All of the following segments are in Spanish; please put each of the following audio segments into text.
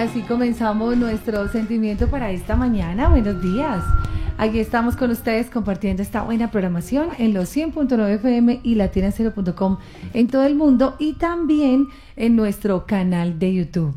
Así comenzamos nuestro sentimiento para esta mañana. Buenos días. Aquí estamos con ustedes compartiendo esta buena programación en los 100.9 FM y latina0.com en todo el mundo y también en nuestro canal de YouTube.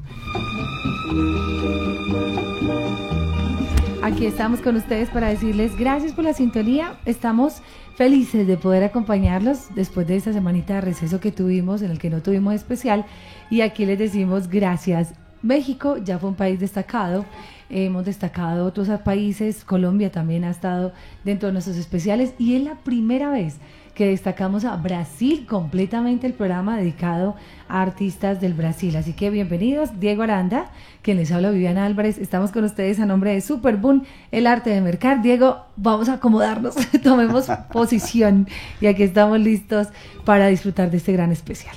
Aquí estamos con ustedes para decirles gracias por la sintonía. Estamos felices de poder acompañarlos después de esta semanita de receso que tuvimos, en el que no tuvimos especial. Y aquí les decimos gracias. México ya fue un país destacado hemos destacado otros países, Colombia también ha estado dentro de nuestros especiales y es la primera vez que destacamos a Brasil completamente el programa dedicado a artistas del Brasil. Así que bienvenidos, Diego Aranda, quien les habla Viviana Álvarez. Estamos con ustedes a nombre de Superboom, el arte de mercar. Diego, vamos a acomodarnos, tomemos posición y aquí estamos listos para disfrutar de este gran especial.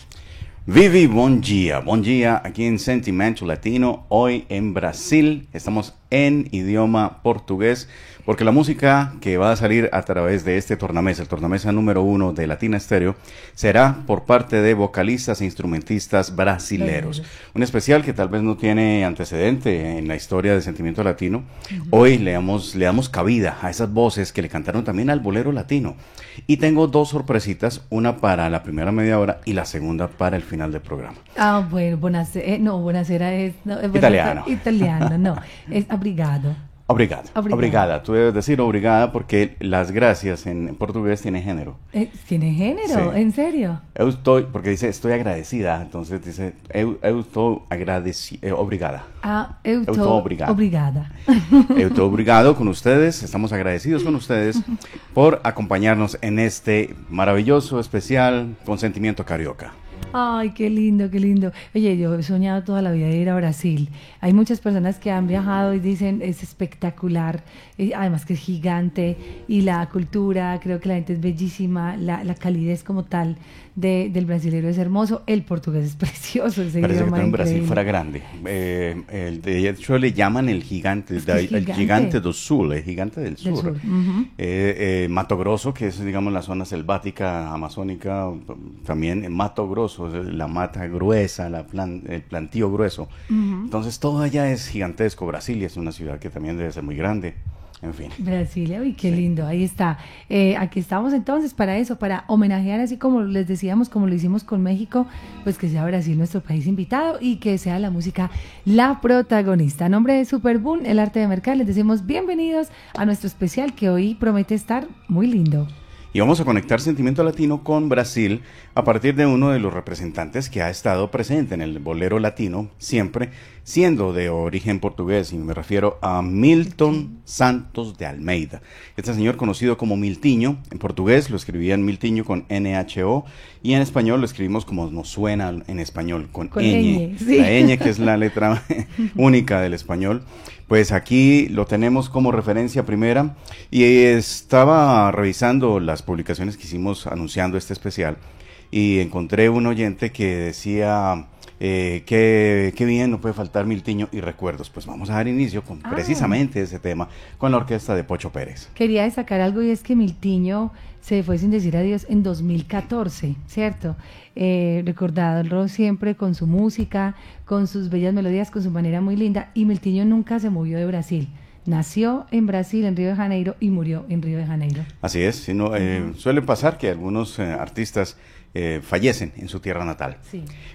Vivi, buen día, buen día aquí en Sentimento Latino, hoy en Brasil, estamos en idioma portugués, porque la música que va a salir a través de este tornamesa, el tornamesa número uno de Latina Estéreo, será por parte de vocalistas e instrumentistas brasileros. Un especial que tal vez no tiene antecedente en la historia de Sentimiento Latino. Hoy le damos, le damos cabida a esas voces que le cantaron también al bolero latino. Y tengo dos sorpresitas, una para la primera media hora y la segunda para el final del programa. Ah, bueno, buonasera, eh, no, buonasera es... No, italiano. Italiano, no, es obrigado. Obrigado. Obrigada. Tú debes decir obrigada porque las gracias en portugués tiene género. Eh, ¿Tiene género? ¿En serio? Eu estoy, porque dice estoy agradecida, entonces dice eu, eu estoy agradecida, eh, obrigada. Ah, eu, estoy obrigada. Obrigada. Eu estoy obrigado con ustedes, estamos agradecidos con ustedes por acompañarnos en este maravilloso especial Consentimiento Carioca. Ay, qué lindo, qué lindo. Oye, yo he soñado toda la vida de ir a Brasil. Hay muchas personas que han viajado y dicen es espectacular, además que es gigante y la cultura, creo que la gente es bellísima, la, la calidez como tal del brasileño es hermoso, el portugués es precioso. Ese Parece que en Brasil fuera grande. Eh, el, de hecho, le llaman el gigante, el gigante del sur, el gigante del sur. Eh, eh, Mato Grosso, que es, digamos, la zona selvática amazónica, también Mato Grosso, la mata gruesa, la el plantío grueso. Entonces, todo allá es gigantesco. Brasilia es una ciudad que también debe ser muy grande. En fin. Brasilia, uy, qué lindo, ahí está. Eh, aquí estamos entonces para eso, para homenajear, así como les decíamos, como lo hicimos con México, pues que sea Brasil nuestro país invitado y que sea la música la protagonista. A nombre de Superboom, el arte de mercado, les decimos bienvenidos a nuestro especial que hoy promete estar muy lindo. Y vamos a conectar Sentimiento Latino con Brasil a partir de uno de los representantes que ha estado presente en el bolero latino siempre, siendo de origen portugués, y me refiero a Milton Santos de Almeida. Este señor conocido como Miltiño, en portugués lo escribían Miltiño con NHO y en español lo escribimos como nos suena en español, con, con ñ. La ñ que es la letra única del español. Pues aquí lo tenemos como referencia primera y estaba revisando las publicaciones que hicimos anunciando este especial y encontré un oyente que decía eh, que, bien, no puede faltar Miltiño y recuerdos. Pues vamos a dar inicio con ah. precisamente ese tema con la orquesta de Pocho Pérez. Quería destacar algo y es que Miltiño se fue sin decir adiós en 2014, ¿cierto? Eh, recordado siempre con su música, con sus bellas melodías, con su manera muy linda. Y Miltiño nunca se movió de Brasil. Nació en Brasil, en Río de Janeiro, y murió en Río de Janeiro. Así es, sino, eh, suele pasar que algunos eh, artistas eh, fallecen en su tierra natal.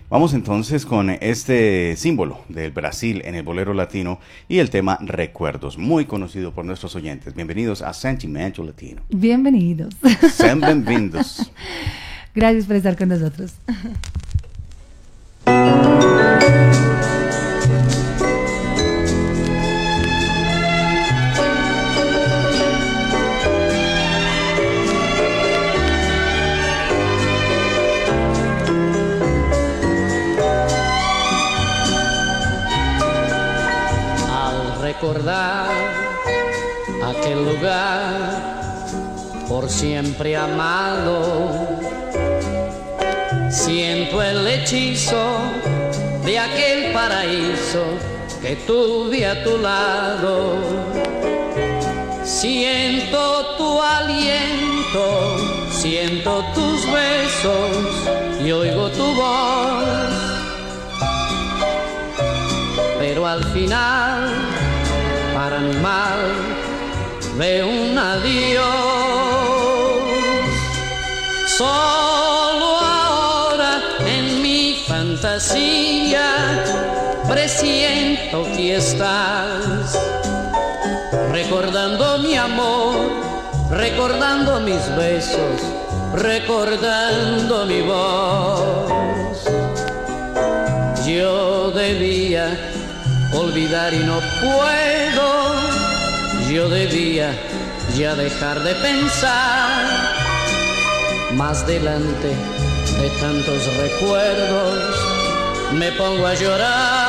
Vamos entonces con este símbolo del Brasil en el bolero latino y el tema Recuerdos, muy conocido por nuestros oyentes. Bienvenidos a Sentimental Latino. Bienvenidos. Sean bienvenidos. Gracias por estar con nosotros. aquel lugar por siempre amado. Siento el hechizo de aquel paraíso que tuve a tu lado. Siento tu aliento, siento tus besos y oigo tu voz. Pero al final, para mi mal, de un adiós. Solo ahora en mi fantasía presiento que estás recordando mi amor, recordando mis besos, recordando mi voz. Yo debía olvidar y no puedo, yo debía ya dejar de pensar más delante de tantos recuerdos me pongo a llorar.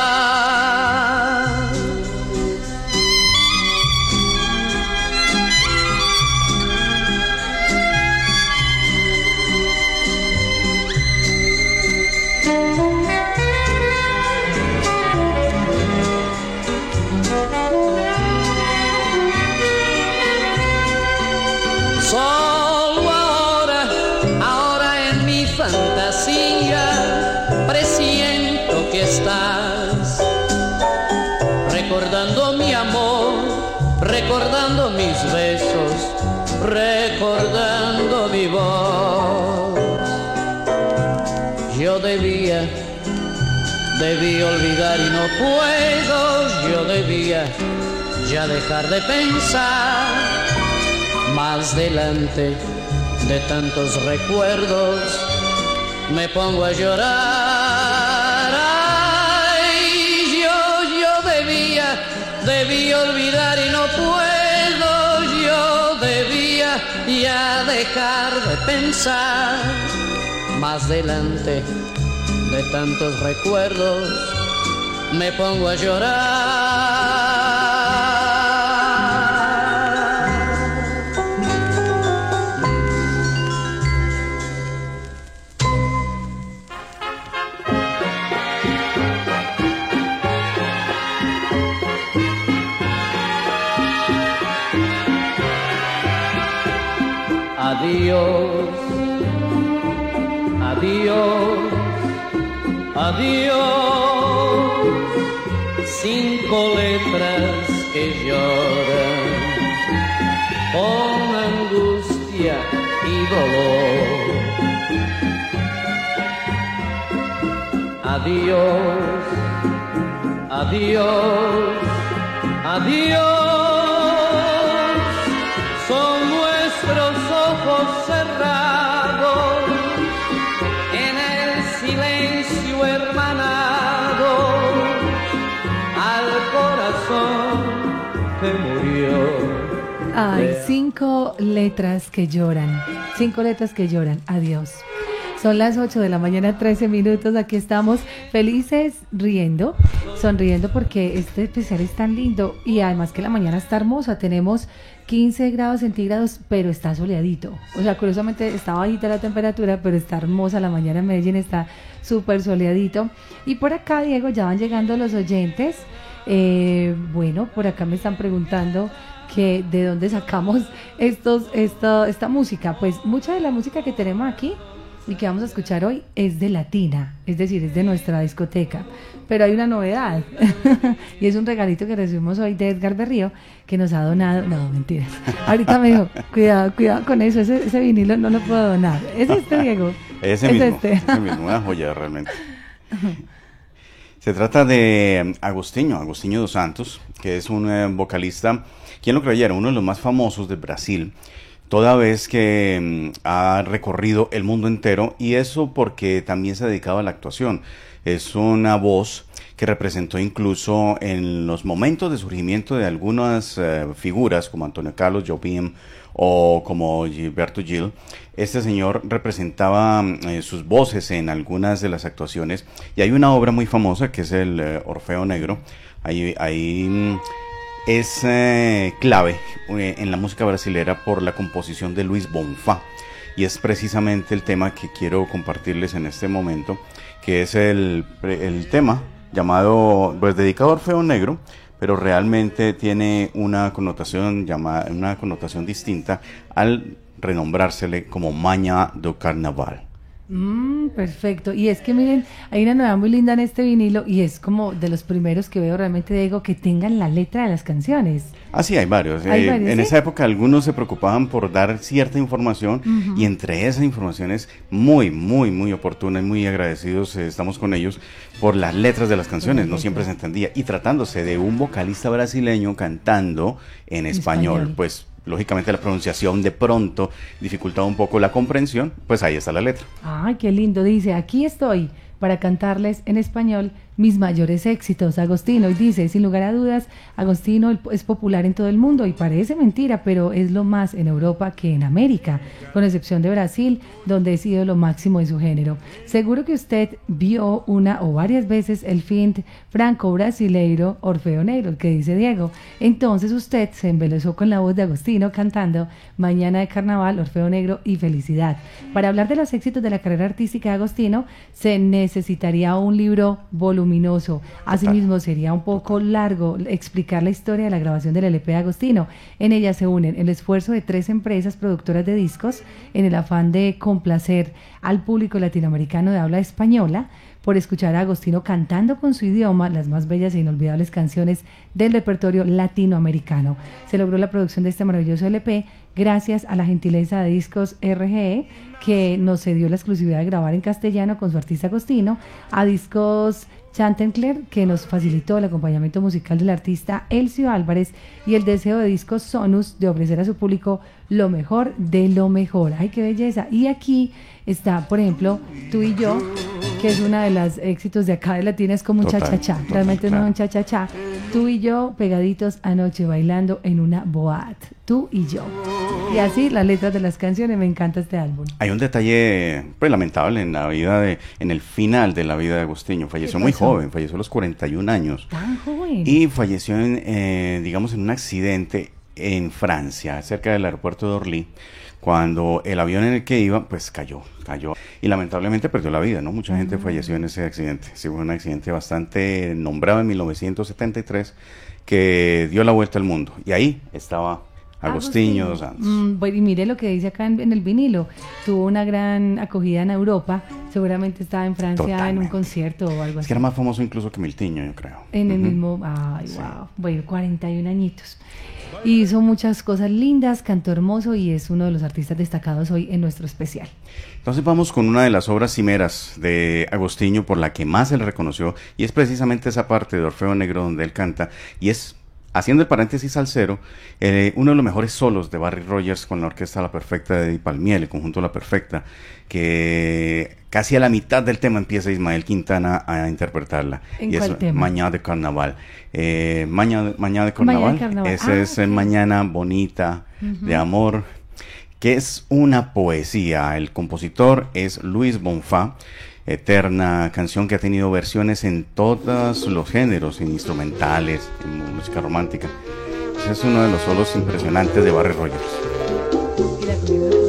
Debí olvidar y no puedo, yo debía ya dejar de pensar más delante de tantos recuerdos me pongo a llorar. Ay, yo, yo debía, debí olvidar y no puedo, yo debía ya dejar de pensar. Más delante de tantos recuerdos me pongo a llorar. Adiós, adiós, adiós. Cinco letras que lloran con angustia y dolor. Adiós, adiós, adiós. Ay, cinco letras que lloran. Cinco letras que lloran. Adiós. Son las 8 de la mañana, 13 minutos. Aquí estamos felices, riendo, sonriendo porque este especial es tan lindo y además que la mañana está hermosa. Tenemos 15 grados centígrados, pero está soleadito. O sea, curiosamente está bajita la temperatura, pero está hermosa la mañana en Medellín, está súper soleadito. Y por acá, Diego, ya van llegando los oyentes. Eh, bueno, por acá me están preguntando que de dónde sacamos estos, esta, esta música. Pues mucha de la música que tenemos aquí y que vamos a escuchar hoy es de Latina, es decir, es de nuestra discoteca. Pero hay una novedad y es un regalito que recibimos hoy de Edgar Berrío que nos ha donado. No, mentiras. Ahorita me dijo, cuidado, cuidado con eso, ese, ese vinilo no lo puedo donar. ¿Es este, Diego? Ese Es mismo, este. ese mismo, una joya realmente. Se trata de Agostinho, Agostinho dos Santos, que es un eh, vocalista, quien lo creyera, uno de los más famosos de Brasil, toda vez que mm, ha recorrido el mundo entero y eso porque también se ha dedicado a la actuación. Es una voz que representó incluso en los momentos de surgimiento de algunas eh, figuras como Antonio Carlos Jobim o como Gilberto Gil. Este señor representaba mm, eh, sus voces en algunas de las actuaciones y hay una obra muy famosa que es el eh, Orfeo Negro. Ahí, ahí mm, es eh, clave eh, en la música brasilera por la composición de Luis Bonfá y es precisamente el tema que quiero compartirles en este momento, que es el, el tema llamado, pues dedicado a Orfeo Negro, pero realmente tiene una connotación llamada, una connotación distinta al renombrársele como Maña do Carnaval. Mm, perfecto. Y es que miren, hay una novedad muy linda en este vinilo y es como de los primeros que veo realmente, digo, que tengan la letra de las canciones. Ah, sí, hay varios. Hay Eh, varios, en ¿sí? esa época algunos se preocupaban por dar cierta información y entre esa información es muy, muy, muy oportuna y muy agradecidos eh, estamos con ellos por las letras de las canciones. No siempre se entendía. Y tratándose de un vocalista brasileño cantando en español, español. pues lógicamente la pronunciación de pronto dificultaba un poco la comprensión, pues ahí está la letra. Ay, qué lindo. Dice, aquí estoy para cantarles en español mis mayores éxitos, Agostino. Y dice, sin lugar a dudas, Agostino es popular en todo el mundo y parece mentira, pero es lo más en Europa que en América, con excepción de Brasil, donde ha sido lo máximo en su género. Seguro que usted vio una o varias veces el film franco-brasileiro Orfeo Negro, que dice Diego. Entonces usted se embelezó con la voz de Agostino cantando Mañana de Carnaval, Orfeo Negro y Felicidad. Para hablar de los éxitos de la carrera artística de Agostino, se necesitaría un libro voluminoso. Asimismo, sería un poco largo explicar la historia de la grabación del LP de Agostino. En ella se unen el esfuerzo de tres empresas productoras de discos en el afán de complacer al público latinoamericano de habla española por escuchar a Agostino cantando con su idioma las más bellas e inolvidables canciones del repertorio latinoamericano. Se logró la producción de este maravilloso LP gracias a la gentileza de Discos RGE, que nos cedió la exclusividad de grabar en castellano con su artista Agostino, a Discos Chantencler, que nos facilitó el acompañamiento musical del artista Elcio Álvarez, y el deseo de Discos Sonus de ofrecer a su público lo mejor de lo mejor. ¡Ay, qué belleza! Y aquí está, por ejemplo, tú y yo, que es una de las éxitos de acá de Latina, es como un total, Realmente no es un cha-cha-cha. Tú y yo pegaditos anoche bailando en una boat. Tú y yo. Y así las letras de las canciones, me encanta este álbum. Hay un detalle pues, lamentable en la vida de, en el final de la vida de Agustín. Falleció muy joven, falleció a los 41 años. Tan joven. Y falleció, en, eh, digamos, en un accidente en Francia, cerca del aeropuerto de Orly, cuando el avión en el que iba, pues cayó, cayó. Y lamentablemente perdió la vida, ¿no? Mucha gente falleció en ese accidente. Sí, fue un accidente bastante nombrado en 1973 que dio la vuelta al mundo. Y ahí estaba Agostinho dos Santos. Mm, y mire lo que dice acá en, en el vinilo. Tuvo una gran acogida en Europa. Seguramente estaba en Francia en un Totalmente. concierto o algo Es así. que era más famoso incluso que Miltiño, yo creo. En el Ujú. mismo. Ay, wow. Bueno, 41 añitos. Hizo muchas cosas lindas, cantó hermoso y es uno de los artistas destacados hoy en nuestro especial. Entonces vamos con una de las obras cimeras de Agostinho por la que más se le reconoció y es precisamente esa parte de Orfeo Negro donde él canta y es, haciendo el paréntesis al cero, eh, uno de los mejores solos de Barry Rogers con la orquesta La Perfecta de Eddie Palmiel, el conjunto La Perfecta, que casi a la mitad del tema empieza Ismael Quintana a interpretarla. ¿En y cuál es tema? Mañana de Carnaval. Eh, Mañana, Mañana de Mañana Carnaval. de Carnaval. Ese Ah, es eh, ok. Mañana Bonita de Amor que es una poesía. El compositor es Luis Bonfá, eterna canción que ha tenido versiones en todos los géneros, en instrumentales, en música romántica. Ese es uno de los solos impresionantes de Barry Rogers.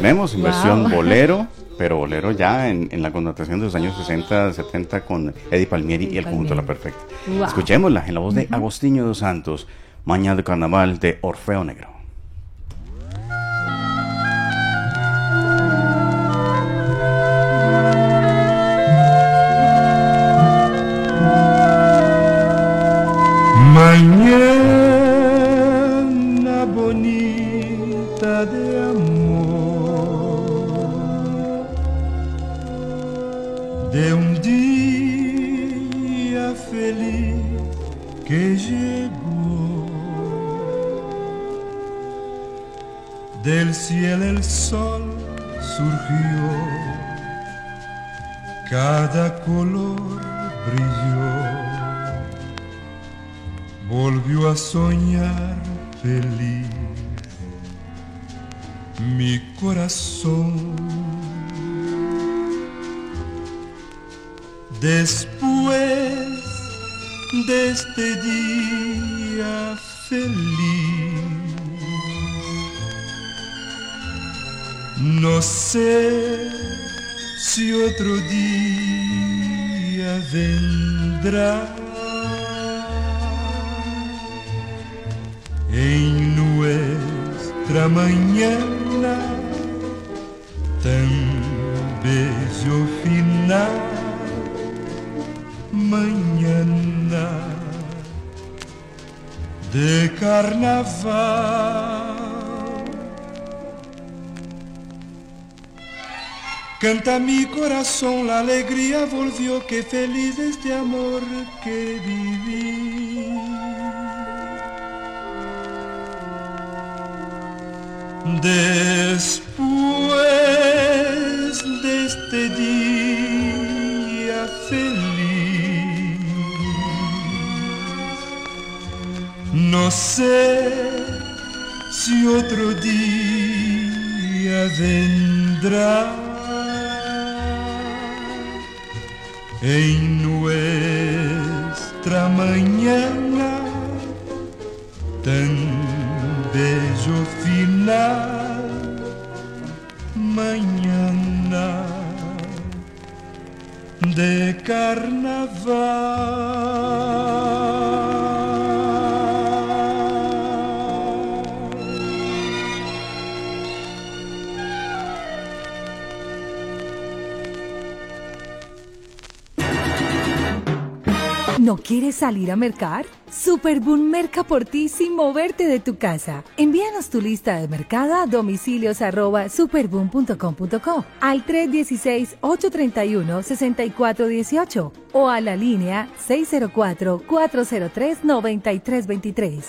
Tenemos, en Wow. versión bolero, pero bolero ya en, en la connotación de los años 60, 70 con Eddie Palmieri y el conjunto La Palmieri. Perfecta. Wow. Escuchémosla en la voz de Agostinho dos Santos, Mañana de Carnaval de Orfeo Negro. Mañana del cielo el sol surgió, cada color brilló volvió a soñar feliz. mi corazón. Después de este día feliz, no sé si otro día vendrá. En nuestra mañana tan bello final, mañana de carnaval. Canta mi corazón, la alegría volvió, que feliz este amor que viví. Después de este día feliz, no sé si otro día vendrá. En nuestra mañana tan bello final, mañana de carnaval. ¿No quieres salir a mercar? Superboom merca por ti sin moverte de tu casa. Envíanos tu lista de mercado a domicilios superboom.com.co al 316-831-6418 o a la línea 604-403-9323.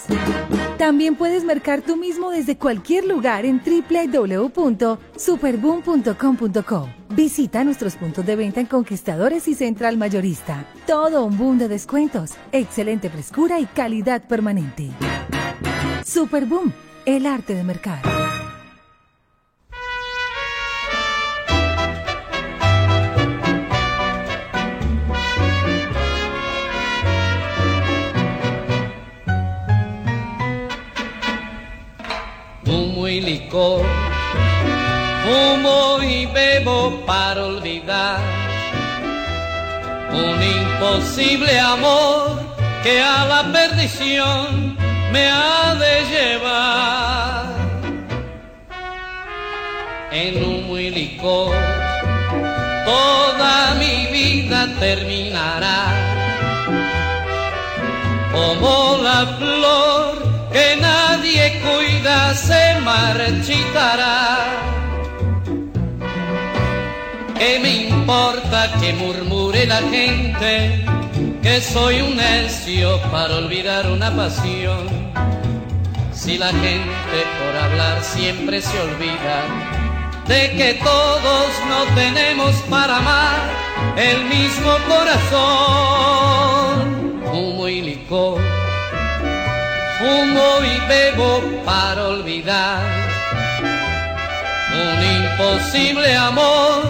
También puedes mercar tú mismo desde cualquier lugar en www.superboom.com.co. Visita nuestros puntos de venta en Conquistadores y Central Mayorista. Todo un boom de descuentos, excelente frescura y calidad permanente. Superboom, el arte de mercar. Fumo y licor, fumo y bebo para olvidar un imposible amor que a la perdición me ha de llevar. En humo y licor, toda mi vida terminará como la flor que nadie cuida se marchitará. ¿Qué me importa que murmure la gente que soy un necio para olvidar una pasión? Si la gente por hablar siempre se olvida de que todos no tenemos para amar el mismo corazón. Humo y licor, fumo y bebo para olvidar un imposible amor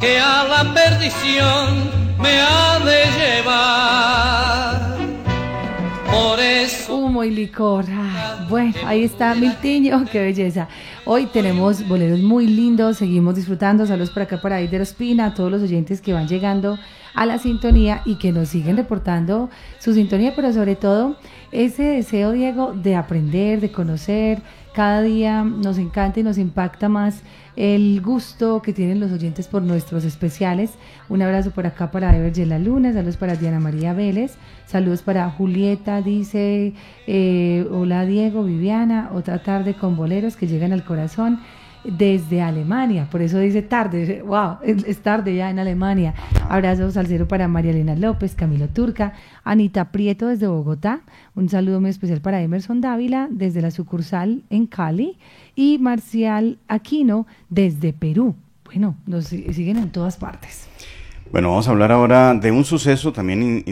que a la perdición me ha de llevar. Por eso Humo y licor. Bueno, ahí está Miltiño, qué belleza. Hoy tenemos boleros muy lindos, seguimos disfrutando. Saludos por acá para Aider Ospina, a todos los oyentes que van llegando a la sintonía y que nos siguen reportando su sintonía, pero sobre todo ese deseo, Diego, de aprender, de conocer. Cada día nos encanta y nos impacta más el gusto que tienen los oyentes por nuestros especiales. Un abrazo por acá para Ever La Luna, saludos para Diana María Vélez, saludos para Julieta, dice, eh, hola Diego, Viviana, otra tarde con boleros que llegan al corazón desde Alemania, por eso dice tarde, wow, es, tarde ya en Alemania. Abrazos al cero para María Elena López, Camilo Turca, Anita Prieto desde Bogotá, un saludo muy especial para Emerson Dávila desde la sucursal en Cali y Marcial Aquino desde Perú. Bueno, nos si- siguen en todas partes. Bueno, vamos a hablar ahora de un suceso también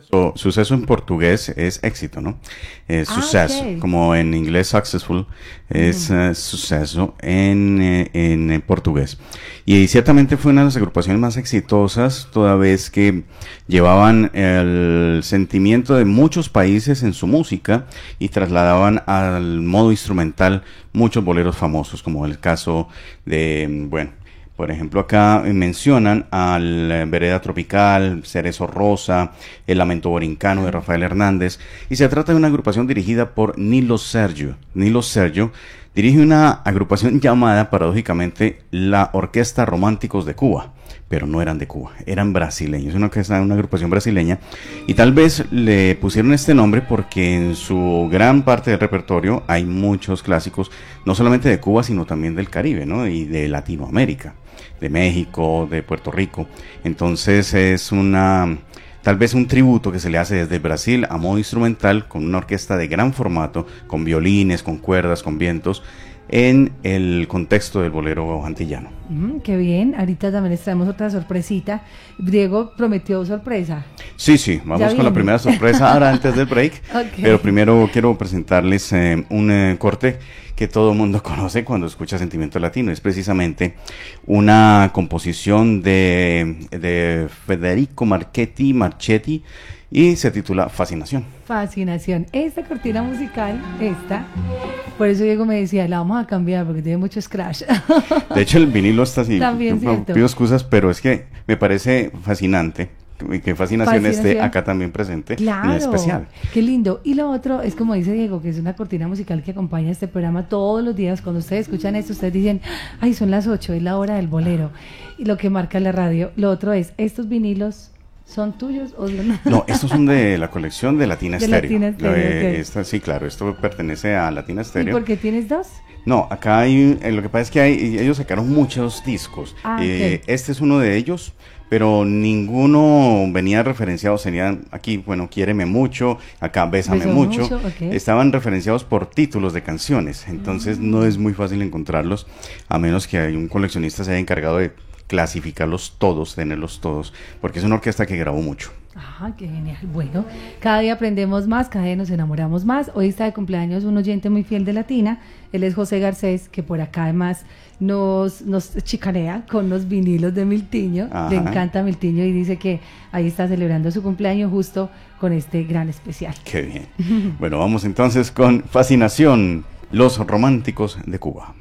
Suceso, suceso en portugués es éxito, ¿no? Es Ah, suceso, como en inglés successful, es eh, suceso en, eh, en, eh, portugués. Y ciertamente fue una de las agrupaciones más exitosas, toda vez que llevaban el sentimiento de muchos países en su música y trasladaban al modo instrumental muchos boleros famosos, como el caso de, bueno, por ejemplo, acá mencionan al eh, Vereda Tropical, Cerezo Rosa, El Lamento Borincano de Rafael Hernández, y se trata de una agrupación dirigida por Nilo Sergio. Nilo Sergio dirige una agrupación llamada, paradójicamente, la Orquesta Románticos de Cuba, pero no eran de Cuba, eran brasileños, una, orquesta- una agrupación brasileña, y tal vez le pusieron este nombre porque en su gran parte del repertorio hay muchos clásicos, no solamente de Cuba, sino también del Caribe, ¿no? Y de Latinoamérica de México, de Puerto Rico. Entonces es una tal vez un tributo que se le hace desde Brasil a modo instrumental con una orquesta de gran formato, con violines, con cuerdas, con vientos en el contexto del bolero antillano. Mm, qué bien, ahorita también les traemos otra sorpresita. Diego prometió sorpresa. Sí, sí, vamos con la primera sorpresa ahora antes del break. Ok. Pero primero quiero presentarles eh, un eh, corte que todo el mundo conoce cuando escucha Sentimiento Latino. Es precisamente una composición de, de Federico Marchetti, Marchetti y se titula Fascinación. Fascinación. Esta cortina musical, esta, por eso Diego me decía, la vamos a cambiar porque tiene mucho scratch. De hecho, el vinilo está así. También Yo cierto. pido excusas, pero es que me parece fascinante y que fascinación, esté Fascinación. acá también presente Claro, en especial. qué lindo. Y lo otro es como dice Diego, que es una cortina musical que acompaña este programa todos los días. Cuando ustedes escuchan esto, ustedes dicen, ay, son las 8, es la hora del bolero. Y lo que marca la radio. Lo otro es, ¿estos vinilos son tuyos o son No, estos son de la colección de Latina De Stereo. Latina Stereo, Lo de- ok. esta- sí, claro, esto pertenece a Latina ¿Y Stereo. por qué tienes dos? No, acá hay, eh, lo que pasa es que hay, ellos sacaron muchos discos. Ah, Eh. Este es uno de ellos, pero ninguno venía referenciado, serían aquí, bueno, quiéreme mucho, acá bésame mucho. Estaban referenciados por títulos de canciones, entonces no es muy fácil encontrarlos, a menos que hay un coleccionista se haya encargado de clasificarlos todos, tenerlos todos, porque es una orquesta que grabó mucho. Ajá, qué genial. Bueno, cada día aprendemos más, cada día nos enamoramos más. Hoy está de cumpleaños un oyente muy fiel de Latina. Él es José Garcés, que por acá además nos, chicanea con los vinilos de Miltiño. Le encanta Miltiño y dice que ahí está celebrando su cumpleaños justo con este gran especial. Qué bien. bueno, vamos entonces con Fascinación, los románticos de Cuba.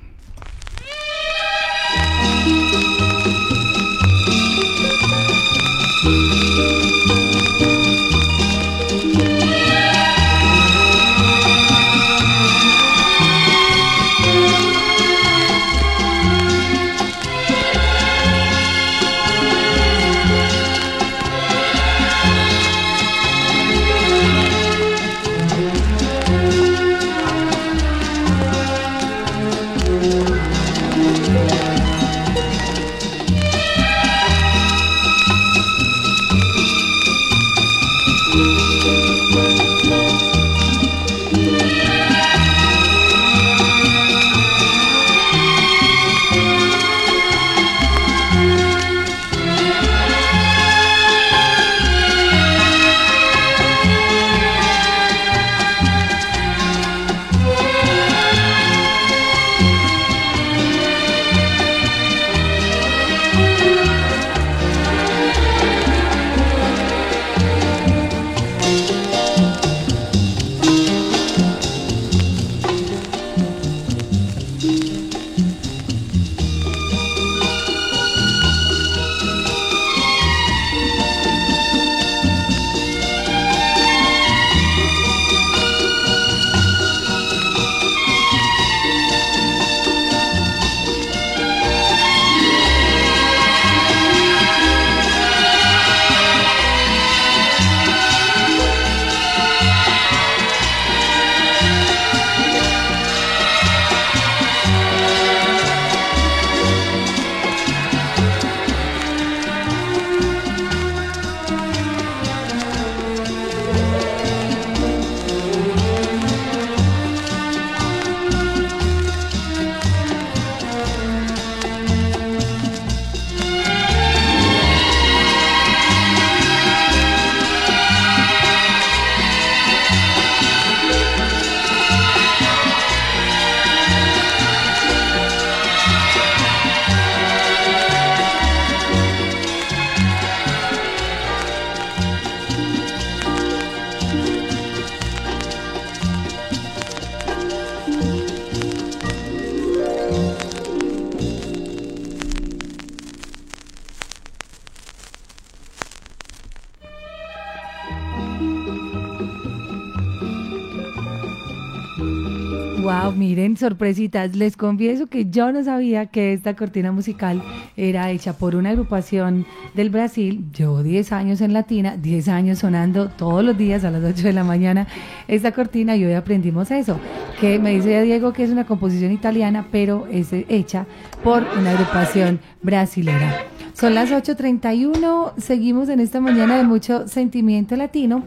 Sorpresitas. Les confieso que yo no sabía que esta cortina musical era hecha por una agrupación del Brasil. Llevo 10 años en Latina, 10 años sonando todos los días a las 8 de la mañana esta cortina y hoy aprendimos eso. Que me dice Diego que es una composición italiana, pero es hecha por una agrupación brasilera. Son las 8.31, seguimos en esta mañana de mucho sentimiento latino.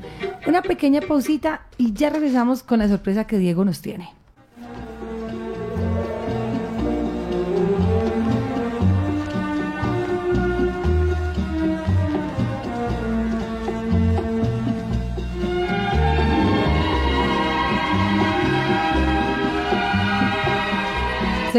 Una pequeña pausita y ya regresamos con la sorpresa que Diego nos tiene.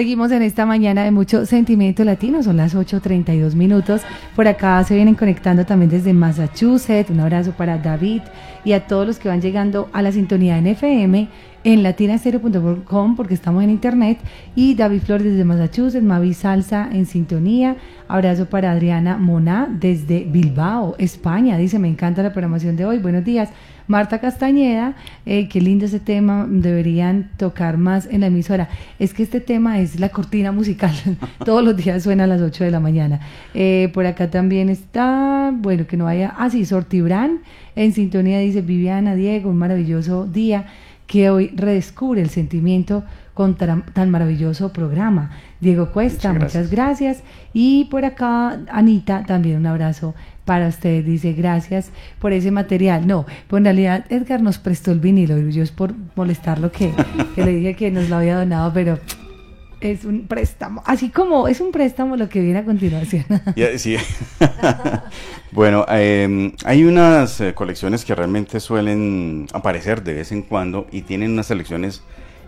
Seguimos en esta mañana de mucho sentimiento latino, son las 8.32 minutos. Por acá se vienen conectando también desde Massachusetts. Un abrazo para David y a todos los que van llegando a la sintonía en FM en latinastero.com porque estamos en internet. Y David Flor desde Massachusetts, Mavi Salsa en sintonía. Abrazo para Adriana Moná desde Bilbao, España. Dice, me encanta la programación de hoy. Buenos días. Marta Castañeda, eh, qué lindo ese tema, deberían tocar más en la emisora. Es que este tema es la cortina musical, todos los días suena a las 8 de la mañana. Eh, por acá también está, bueno, que no haya, ah sí, Sortibrán, en sintonía dice Viviana, Diego, un maravilloso día que hoy redescubre el sentimiento con tan maravilloso programa. Diego Cuesta, muchas gracias. Y por acá, Anita, también un abrazo para usted. Dice, gracias por ese material. No, pues en realidad Edgar nos prestó el vinilo y yo es por molestarlo que, que le dije que nos lo había donado, pero es un préstamo. Así como es un préstamo lo que viene a continuación. sí. bueno, em, hay unas eh, colecciones que realmente suelen aparecer de vez en cuando y tienen unas selecciones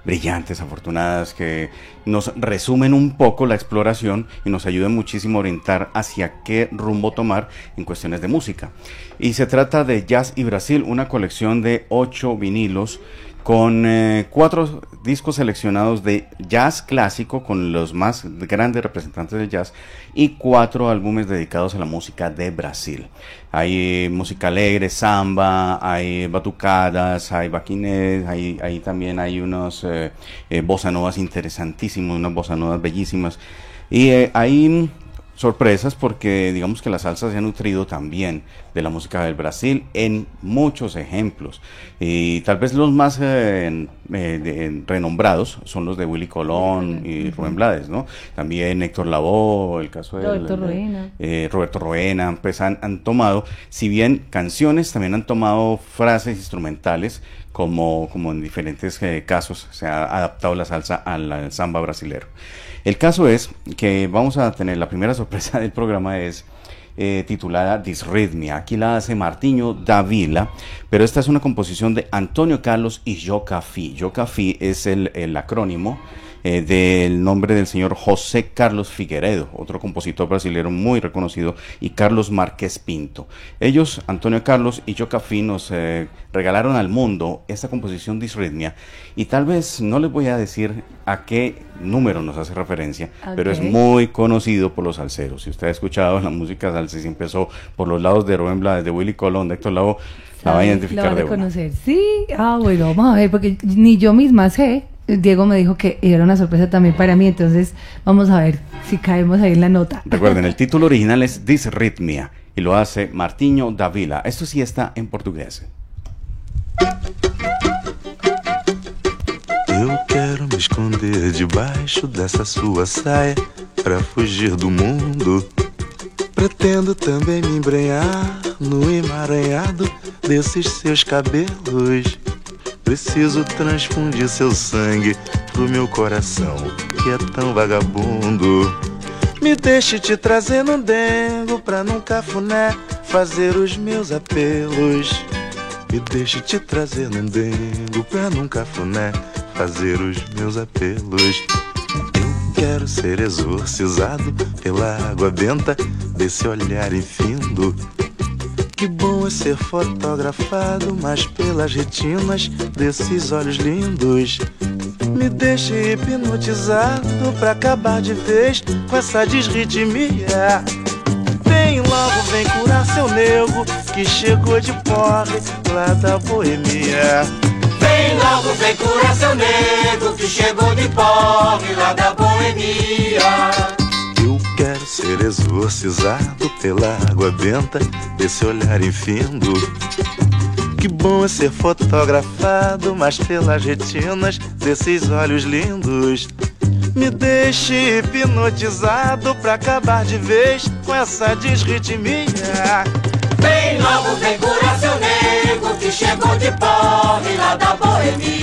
brillantes, afortunadas, que nos resumen un poco la exploración y nos ayudan muchísimo a orientar hacia qué rumbo tomar en cuestiones de música. Y se trata de Jazz y Brasil, una colección de ocho vinilos con eh, cuatro discos seleccionados de jazz clásico con los más grandes representantes del jazz y cuatro álbumes dedicados a la música de Brasil. Hay música alegre, samba, hay batucadas, hay baquines, ahí también hay unos eh, eh, bossa novas interesantísimos, unas bossa novas bellísimas. Y hay sorpresas porque digamos que la salsa se ha nutrido también de la música del Brasil en muchos ejemplos y tal vez los más eh, eh, renombrados son los de Willy Colón y Rubén Blades, ¿no? También Héctor Lavoe, el caso de Roberto Roena, eh, Roberto Roena, pues han, tomado, si bien canciones, también han tomado frases instrumentales como, como en diferentes casos se ha adaptado la salsa al samba brasilero. El caso es que vamos a tener la primera sorpresa del programa es eh, titulada Disrhythmia. Aquí la hace Martiño Davila, pero esta es una composición de Antonio Carlos y Yocafi. Yocafi es el acrónimo eh, del nombre del señor José Carlos Figueredo, otro compositor brasileño muy reconocido, y Carlos Márquez Pinto. Ellos, Antonio Carlos y Yocafi, nos eh, regalaron al mundo esta composición Disritmia, y tal vez no les voy a decir a qué número nos hace referencia, pero es muy conocido por los salseros. Si usted ha escuchado la música salsa, si empezó por los lados de Rubén Blades, de Willy Colón, de Héctor Lavoe, la va a identificar de conocer. Sí, ah, bueno, vamos a ver, porque ni yo misma sé. Diego me dijo que era una sorpresa también para mí, entonces vamos a ver si caemos ahí en la nota. Recuerden, el título original es Disritmia y lo hace Martiño Davila. Esto sí está en portugués. Eu quero me esconder debaixo dessa sua saia para fugir do mundo. Pretendo também me embrenhar no emaranhado desses seus cabelos. Preciso transfundir seu sangue pro meu coração, que é tão vagabundo. Me deixe te trazer num dengo pra num cafuné fazer os meus apelos. Me deixe te trazer num dengo pra num cafuné fazer os meus apelos. Eu quero ser exorcizado pela água benta desse olhar infindo que bom é ser fotografado, mas pelas retinas desses olhos lindos. Me deixe hipnotizado pra acabar de vez com essa desritmia. Vem logo, vem curar seu nego que chegou de porre lá da boemia. Vem logo, vem curar seu nego que chegou de pobre lá da boemia. Quero ser exorcizado pela água benta desse olhar infindo. Que bom é ser fotografado, mas pelas retinas desses olhos lindos. Me deixe hipnotizado pra acabar de vez com essa desritmia. Vem logo, vem curar seu nego que chegou de pobre lá da boemia.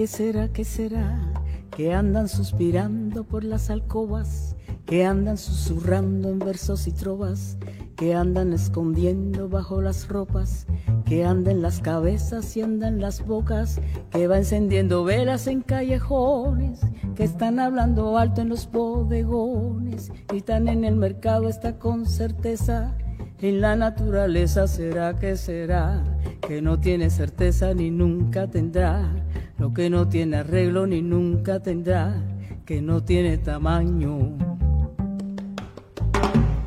¿Qué será, qué será? Que andan suspirando por las alcobas, que andan susurrando en versos y trovas, que andan escondiendo bajo las ropas, que andan las cabezas y andan las bocas, que va encendiendo velas en callejones, que están hablando alto en los bodegones, y están en el mercado está con certeza. En la naturaleza será que será, que no tiene certeza ni nunca tendrá, lo que no tiene arreglo ni nunca tendrá, que no tiene tamaño.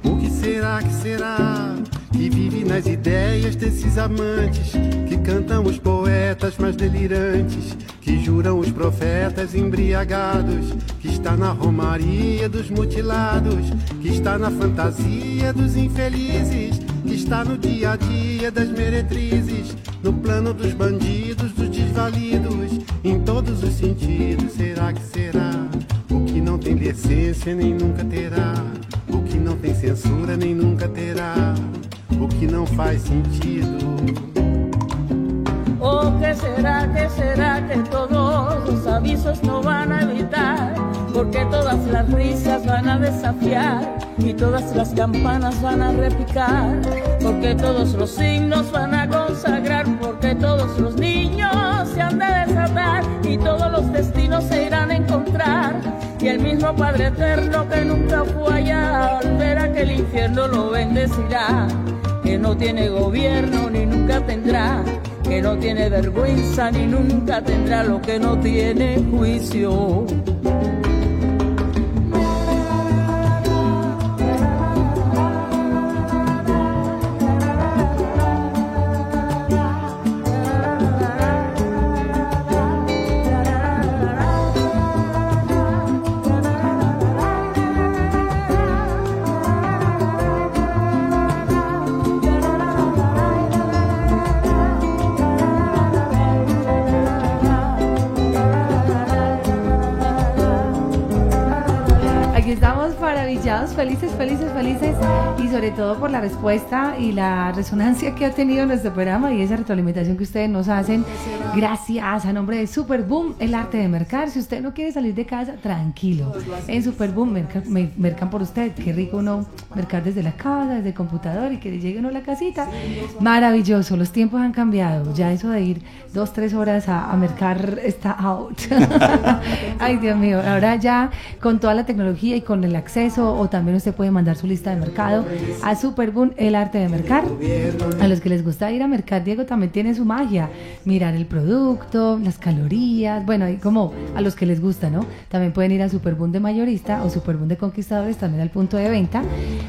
O que será que será que vive nas ideias desses amantes que cantam os poetas mais delirantes, que juram os profetas embriagados, que está na romaria dos mutilados, que está na fantasia dos infelizes, que está no dia a dia das meretrizes, no plano dos bandidos, dos desvalidos, em todos os sentidos. Será que será? O que não tem decência nem nunca terá, o que não tem censura nem nunca terá, o que não faz sentido. Oh, ¿qué será, qué será que todos los avisos no van a evitar? Porque todas las risas van a desafiar y todas las campanas van a repicar. Porque todos los signos van a consagrar, porque todos los niños se han de desatar y todos los destinos se irán a encontrar. Y el mismo Padre Eterno que nunca fue allá, al ver aquel infierno lo bendecirá. Que no tiene gobierno ni nunca tendrá que no tiene vergüenza ni nunca tendrá lo que no tiene juicio. Felices, felices, felices sobre todo por la respuesta y la resonancia que ha tenido nuestro programa y esa retroalimentación que ustedes nos hacen. Gracias a nombre de Superboom, el arte de mercar. Si usted no quiere salir de casa, tranquilo. En Superboom merca- me- mercan por usted. Qué rico uno mercar desde la casa, desde el computador y que le llegue uno a la casita. Maravilloso, los tiempos han cambiado. Ya eso de ir dos, tres horas a, a mercar está out. Ay, Dios mío. Ahora ya con toda la tecnología y con el acceso, o también usted puede mandar su lista de mercado a Superboom, el arte de mercar. A los que les gusta ir a mercar, Diego también tiene su magia. Mirar el producto, las calorías, bueno, ahí como a los que les gusta, ¿no? También pueden ir a Superboom de mayorista o Superboom de conquistadores, también al punto de venta.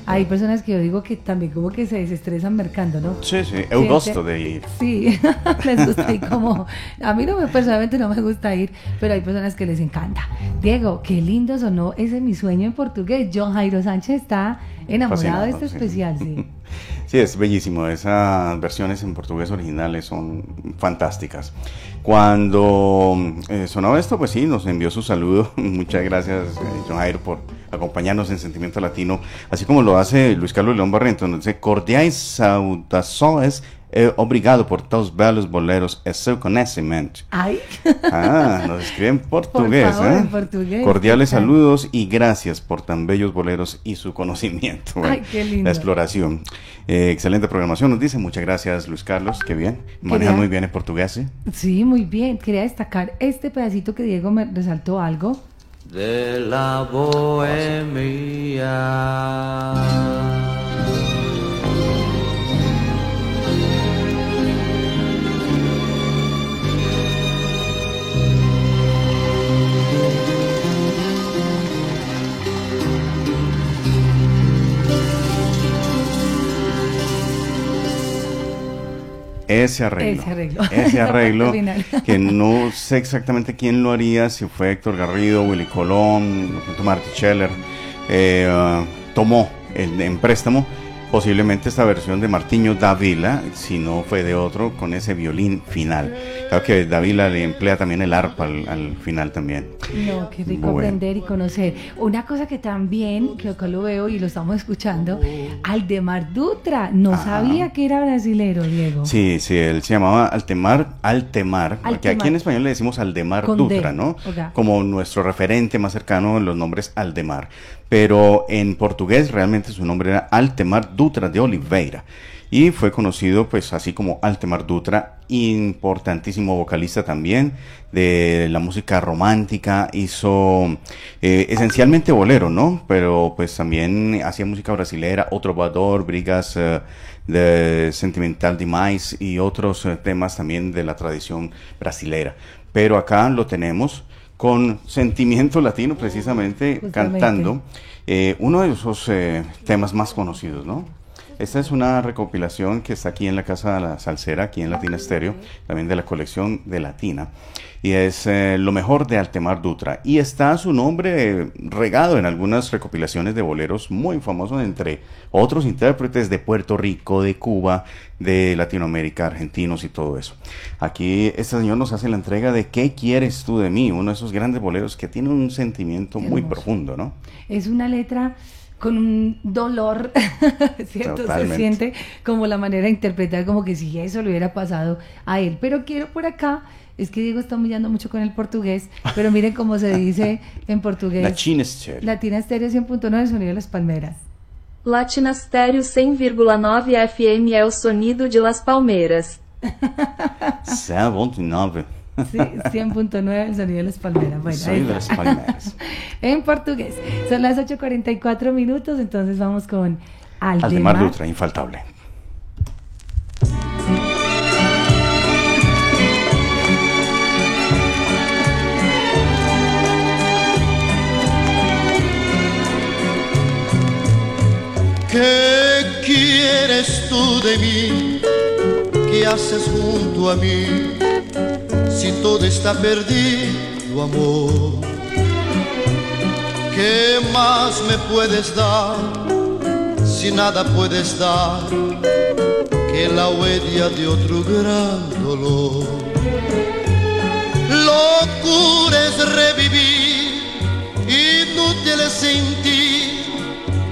hay personas que yo digo que también como que se desestresan mercando, ¿no? Sí, sí, eu gosto de ir. Sí, les gusta ir como... A mí no me, personalmente no me gusta ir, pero hay personas que les encanta. Diego, qué lindo sonó ese mi sueño en portugués. John Jairo Sánchez está enamorado de este Fascinado, sí. especial, sí. Sí, es bellísimo. Esas versiones en portugués originales son fantásticas. Cuando eh, sonaba esto, pues sí, nos envió su saludo. Muchas gracias, eh, John Jairo, por acompañarnos en Sentimiento Latino, así como lo hace Luis Carlos León Barreto, nos dice cordiais saudações e obrigado por todos belos boleros e seu conhecimento. Ay, Ah, nos escribe en portugués, favor, ¿eh? en portugués, Cordiales saludos y gracias por tan bellos boleros y su conocimiento. Ay, qué lindo. La exploración. Eh, excelente programación, nos dice. Muchas gracias, Luis Carlos. Qué bien. Maneja Quería- muy bien el portugués, ¿eh? sí, muy bien. Quería destacar este pedacito que Diego me resaltó algo. de la bohemia. Ese arreglo. Ese arreglo. Ese arreglo Final. que no sé exactamente quién lo haría, si fue Héctor Garrido, Willy Colón, Marty Scheller, eh, tomó el, en préstamo posiblemente esta versión de Martiño Dávila, si no fue de otro, con ese violín final. Claro que Dávila le emplea también el arpa al, al final también. No, qué rico Bueno. aprender y conocer. Una cosa que también, que acá lo veo y lo estamos escuchando, Aldemar Dutra. No Ajá. sabía que era brasilero, Diego. Sí, sí, él se llamaba Altemar, Altemar, porque aquí Altemar. en español le decimos Aldemar Con Dutra, D, ¿no? Como nuestro referente más cercano en los nombres Aldemar. Pero en portugués realmente su nombre era Altemar Dutra de Oliveira. Y fue conocido pues así como Altemar Dutra, importantísimo vocalista también de la música romántica, hizo eh, esencialmente bolero, ¿no? Pero pues también hacía música brasilera, otro trovador, brigas eh, de Sentimental Demais y otros eh, temas también de la tradición brasilera. Pero acá lo tenemos con sentimiento latino precisamente Justamente. cantando eh, uno de esos eh, temas más conocidos, ¿no? Esta es una recopilación que está aquí en la Casa de la Salsera, aquí en Latina Estéreo, también de la colección de Latina. Y es eh, lo mejor de Altemar Dutra. Y está su nombre eh, regado en algunas recopilaciones de boleros muy famosos entre otros intérpretes de Puerto Rico, de Cuba, de Latinoamérica, argentinos y todo eso. Aquí este señor nos hace la entrega de ¿Qué quieres tú de mí? Uno de esos grandes boleros que tiene un sentimiento muy profundo, ¿no? Es una letra con un dolor, ¿cierto? Totalmente. Se siente como la manera de interpretar, como que si eso le hubiera pasado a él. Pero quiero por acá, es que Diego está humillando mucho con el portugués, pero miren cómo se dice en portugués. La China Stereo. Latina Estéreo 100.9, el sonido de las palmeras. Latina Stereo 100,9 FM é o sonido de Las Palmeiras. 7.9. Sí, 100.9, el sonido de las palmeras. Bueno, Soy de las palmeras. en portugués. Son las 8.44 minutos, entonces vamos con Aldemar Aldemar. Dutra, infaltable. ¿Qué quieres tú de mí? ¿Qué haces junto a mí? Si todo está perdido, amor. ¿Qué más me puedes dar? Si nada puedes dar que la huella de otro gran dolor. Locura es revivir, inútil es sentir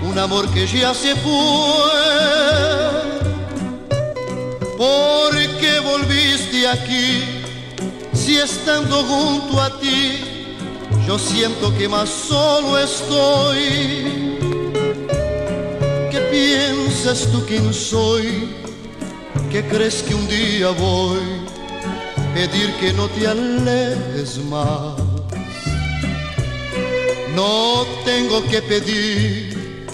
un amor que ya se fue. ¿Por qué volviste aquí si estando junto a ti yo siento que más solo estoy? ¿Qué piensas tú quién soy? ¿Qué crees que un día voy pedir que no te alejes más? No tengo que pedir,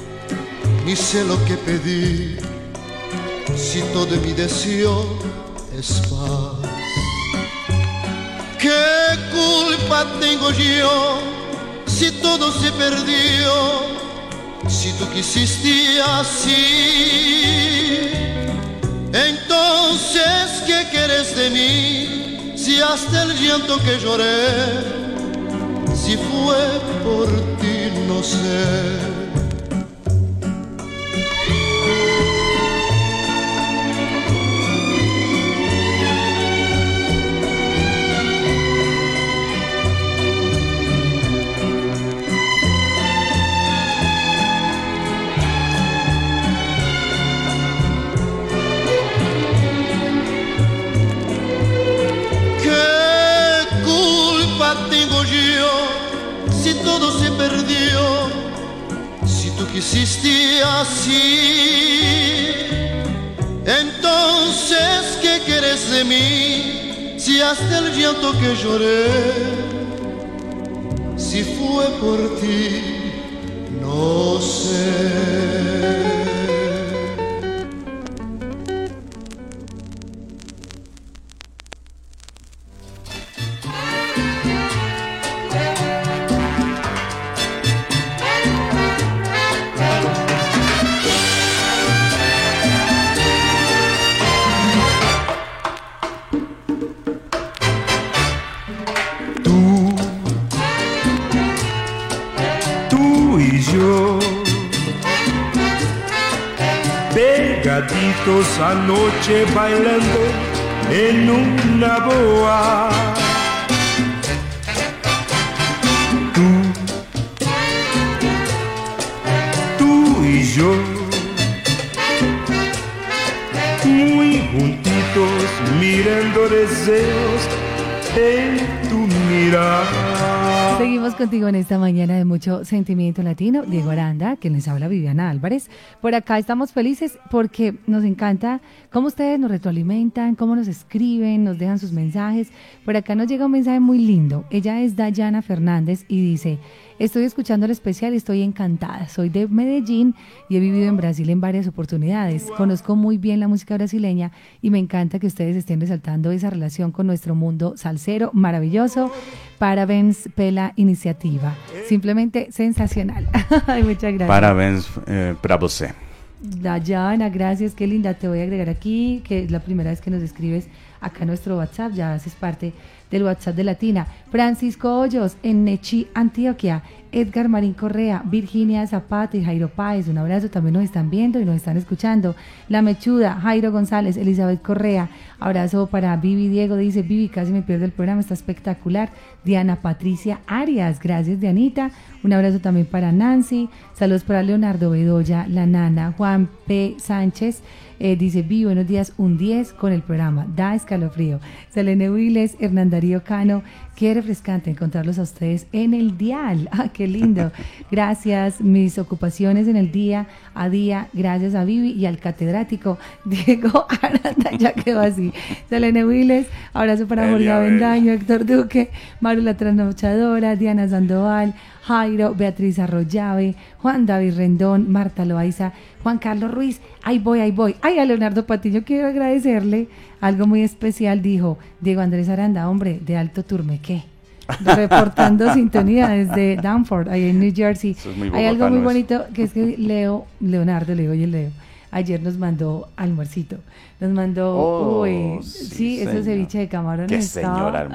ni sé lo que pedir, si todo mi deseo es culpa tengo yo si todo se perdió? Si tú quisiste así, entonces, ¿qué quieres de mí? Si hasta el llanto que lloré, si fue por ti, no sé. Quisiste así. Entonces, ¿qué quieres de mí? Si hasta el llanto que lloré, si fue por ti, no sé. Anoche bailando en una boa. Tú, tú y yo, muy juntitos mirando deseos en tu mirada. Seguimos contigo en esta mañana de mucho sentimiento latino. Diego Aranda, que les habla Viviana Álvarez. Por acá estamos felices porque nos encanta cómo ustedes nos retroalimentan, cómo nos escriben, nos dejan sus mensajes. Por acá nos llega un mensaje muy lindo. Ella es Dayana Fernández y dice, Estoy escuchando el especial y estoy encantada. Soy de Medellín y he vivido en Brasil en varias oportunidades. Conozco muy bien la música brasileña y me encanta que ustedes estén resaltando esa relación con nuestro mundo salsero maravilloso. Parabéns pela iniciativa. Simplemente sensacional. Muchas gracias. Parabéns eh, para você. Dayana, gracias, qué linda. Te voy a agregar aquí, que es la primera vez que nos escribes acá en nuestro WhatsApp, ya haces parte del WhatsApp de Latina. Francisco Hoyos en Nechi, Antioquia. Edgar Marín Correa, Virginia Zapata y Jairo Páez, un abrazo, también nos están viendo y nos están escuchando. La Mechuda, Jairo González, Elizabeth Correa, abrazo para Vivi Diego, dice Vivi, casi me pierdo el programa, está espectacular. Diana Patricia Arias, gracias Dianita, un abrazo también para Nancy, saludos para Leonardo Bedoya, la nana, Juan P. Sánchez, eh, dice, vi buenos días, un 10 con el programa, da escalofrío. Selene Wiles, Hernán Darío Cano, qué refrescante encontrarlos a ustedes en el dial. Ah, qué lindo. Gracias, mis ocupaciones en el día a día, gracias a Vivi y al catedrático Diego Aranda, ya quedó así. Selene Wiles, abrazo para Jorge Avendaño, Héctor Duque, Maru la Trasnochadora, Diana Sandoval, Jairo, Beatriz Arroyave, Juan David Rendón, Marta Loaiza, Juan Carlos Ruiz, ahí voy, ahí voy. Ay, a Leonardo Patiño quiero agradecerle algo muy especial, dijo Diego Andrés Aranda, hombre, de Alto Turmeque. Reportando sintonía desde Danford, ahí en New Jersey. Hay algo muy bonito que es que Leo, Leonardo, le digo, oye Leo, ayer nos mandó almuercito. Nos mandó, oh, uy, sí, ese ceviche de camarón estaba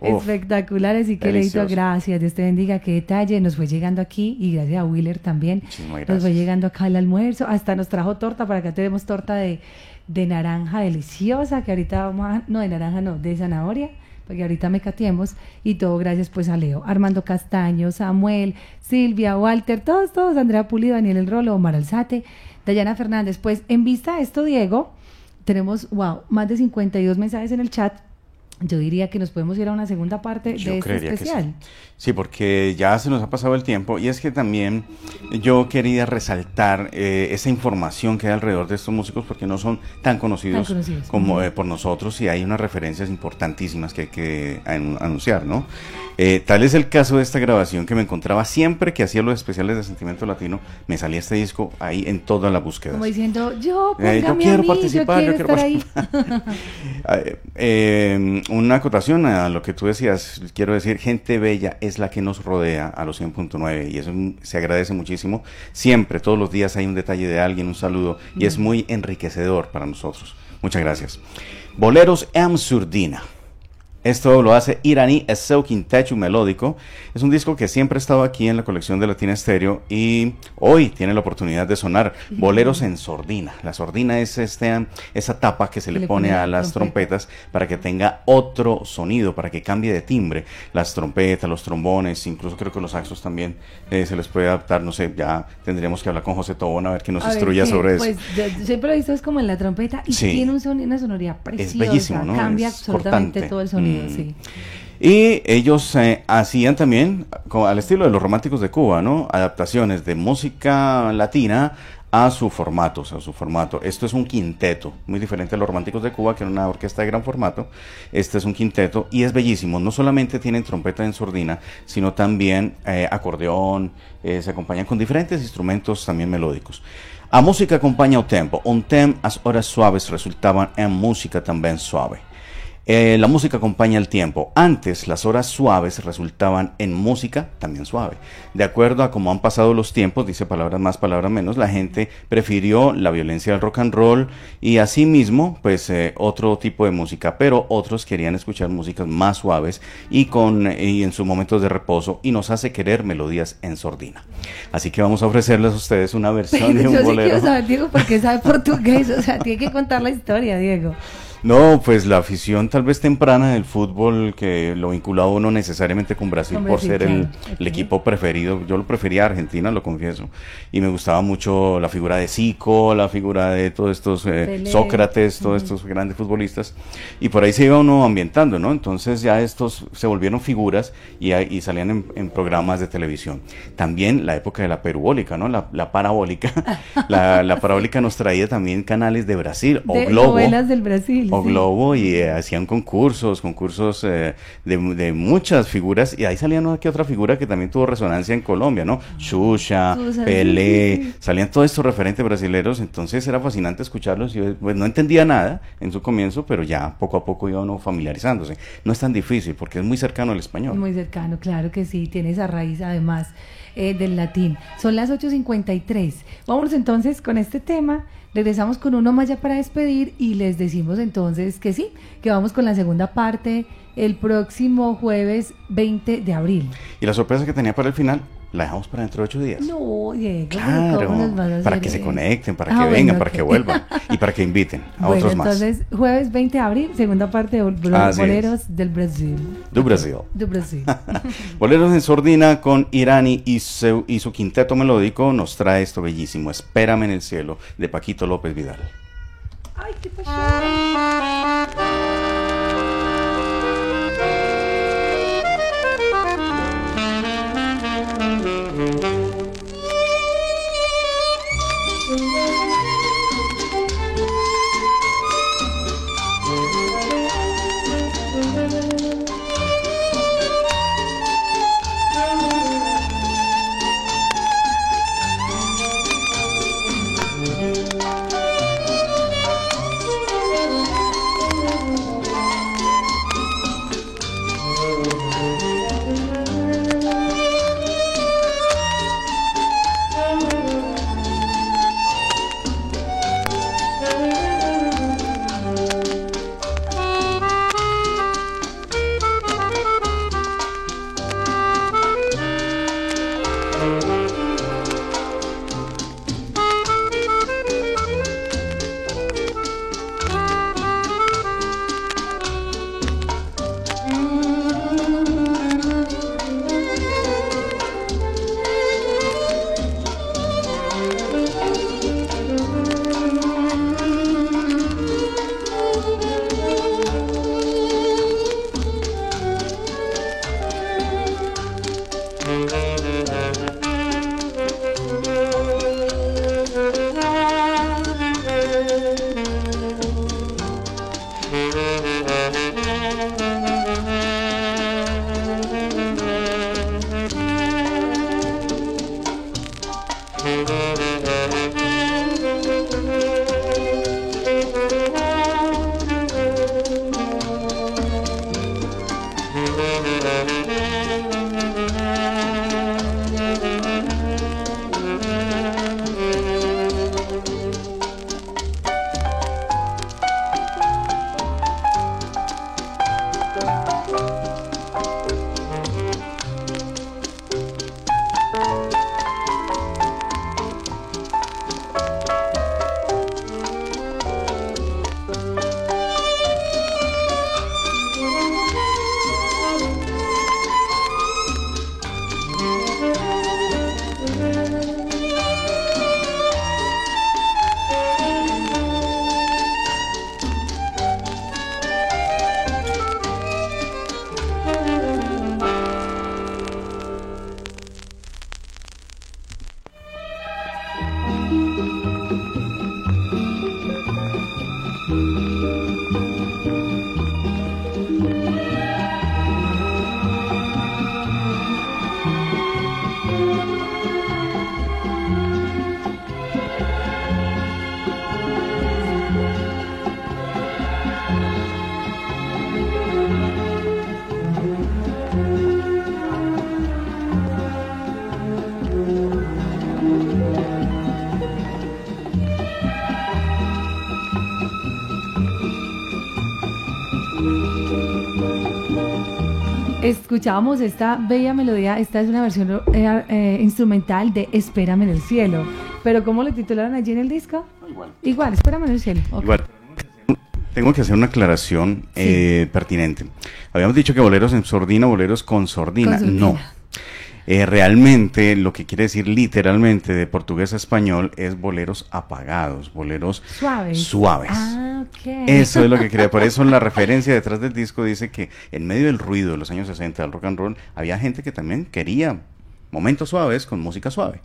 espectacular, así que le digo gracias, Dios te bendiga, qué detalle, nos fue llegando aquí y gracias a Wheeler también, nos fue llegando acá el almuerzo, hasta nos trajo torta, para acá tenemos torta de, de naranja deliciosa, que ahorita vamos a, no, de naranja no, de zanahoria, porque ahorita me catiemos, y todo gracias pues a Leo, Armando Castaño, Samuel, Silvia, Walter, todos, todos, Andrea Pulido, Daniel El Rolo, Omar Alzate, Dayana Fernández. Pues en vista de esto, Diego, tenemos, wow, más de 52 mensajes en el chat. Yo diría que nos podemos ir a una segunda parte de este especial. Sí. porque ya se nos ha pasado el tiempo y es que también yo quería resaltar eh, esa información que hay alrededor de estos músicos porque no son tan conocidos, como eh, por nosotros y hay unas referencias importantísimas que hay que anunciar, ¿no? Eh, tal es el caso de esta grabación que me encontraba siempre que hacía los especiales de Sentimiento Latino, me salía este disco ahí en toda la búsqueda. Como diciendo, yo, eh, yo quiero participar, yo quiero, estar ahí. Una acotación a lo que tú decías, quiero decir, gente bella es la que nos rodea a los 100.9 y eso se agradece muchísimo. Siempre, todos los días hay un detalle de alguien, un saludo y es muy enriquecedor para nosotros. Muchas gracias. Boleros en surdina. Esto lo hace Iraní Eseu Quintecho Melódico. Es un disco que siempre ha estado aquí en la colección de Latina Estéreo y hoy tiene la oportunidad de sonar boleros en sordina. La sordina es este, esa tapa que se le, Le pone pone a la las trompeta. trompetas para que tenga otro sonido, para que cambie de timbre. Las trompetas, los trombones, incluso creo que los saxos también eh, se les puede adaptar. No sé, ya tendríamos que hablar con José Tobón a ver que nos A ver, instruya que, sobre eso. Pues siempre lo he visto es como en la trompeta y Sí. tiene un soni- una sonoridad preciosa. bellísimo, ¿no? Cambia Es absolutamente cortante. todo el sonido, Mm. Sí. Y ellos eh, hacían también, como al estilo de los románticos de Cuba, ¿no? Adaptaciones de música latina a su formato, o sea, a su formato. Esto es un quinteto, muy diferente a los románticos de Cuba, que era una orquesta de gran formato. Este es un quinteto y es bellísimo. No solamente tienen trompeta en sordina, sino también eh, acordeón, eh, se acompañan con diferentes instrumentos también melódicos. A música acompaña o tempo. Un tem, as horas suaves resultaban en música también suave. Eh, la música acompaña el tiempo. Antes las horas suaves resultaban en música también suave. De acuerdo a cómo han pasado los tiempos, dice palabras más, palabras menos, la gente prefirió la violencia del rock and roll y asimismo, pues eh, otro tipo de música. Pero otros querían escuchar músicas más suaves y con y en sus momentos de reposo y nos hace querer melodías en sordina. Así que vamos a ofrecerles a ustedes una versión de Pero un yo sí quiero saber, Diego, por qué sabe portugués. O sea, tiene que contar la historia, Diego. No, pues la afición tal vez temprana del fútbol que lo vinculaba uno necesariamente con Brasil por ser el, equipo preferido. Yo lo prefería a Argentina, lo confieso. Y me gustaba mucho la figura de Zico, la figura de todos estos eh. Sócrates, todos estos grandes futbolistas. Y por ahí se iba uno ambientando, ¿no? Entonces ya estos se volvieron figuras y, y salían en, en programas de televisión. También la época de la perubólica, ¿no? La, la parabólica. la, la parabólica nos traía también canales de Brasil o Globo novelas del Brasil. O. Globo y eh, hacían concursos, concursos eh, de, de muchas figuras y ahí salía una que otra figura que también tuvo resonancia en Colombia, ¿no? Xuxa, Xuxa, Pelé, salían todos estos referentes brasileños, entonces era fascinante escucharlos y pues no entendía nada en su comienzo, pero ya poco a poco iba uno familiarizándose. No es tan difícil porque es muy cercano al español. Muy cercano, claro que sí, tiene esa raíz además eh, del latín. Son las 8.53. Vámonos entonces con este tema. Regresamos con uno más ya para despedir y les decimos entonces que sí, que vamos con la segunda parte el próximo jueves 20 de abril. Y la sorpresa que tenía para el final la dejamos para dentro de ocho días. No, Diego, Claro, ¿cómo nos vas a para que se conecten, para Ah, que bueno, vengan, para que vuelvan y para que inviten a bueno, otros más. entonces jueves 20 de abril, segunda parte de es. Boleros del Brasil. Do Brasil. De Brasil. Boleros en sordina con Irani y su, y su quinteto melódico nos trae esto bellísimo, Espérame en el cielo, de Paquito López Vidal. Ay, qué Escuchábamos esta bella melodía, esta es una versión eh, eh, instrumental de Espérame en el cielo. Pero ¿cómo le titularon allí en el disco? Igual. Igual, Espérame en el cielo. Igual. Tengo que hacer una aclaración eh, pertinente. Habíamos dicho que boleros en sordina, boleros con sordina. Con sordina. No. Eh, realmente lo que quiere decir literalmente de portugués a español es boleros apagados, boleros Suaves. suaves. Ah, Eso es lo que quería. Por eso la referencia detrás del disco dice que en medio del ruido de los años 60 del rock and roll había gente que también quería momentos suaves con música suave.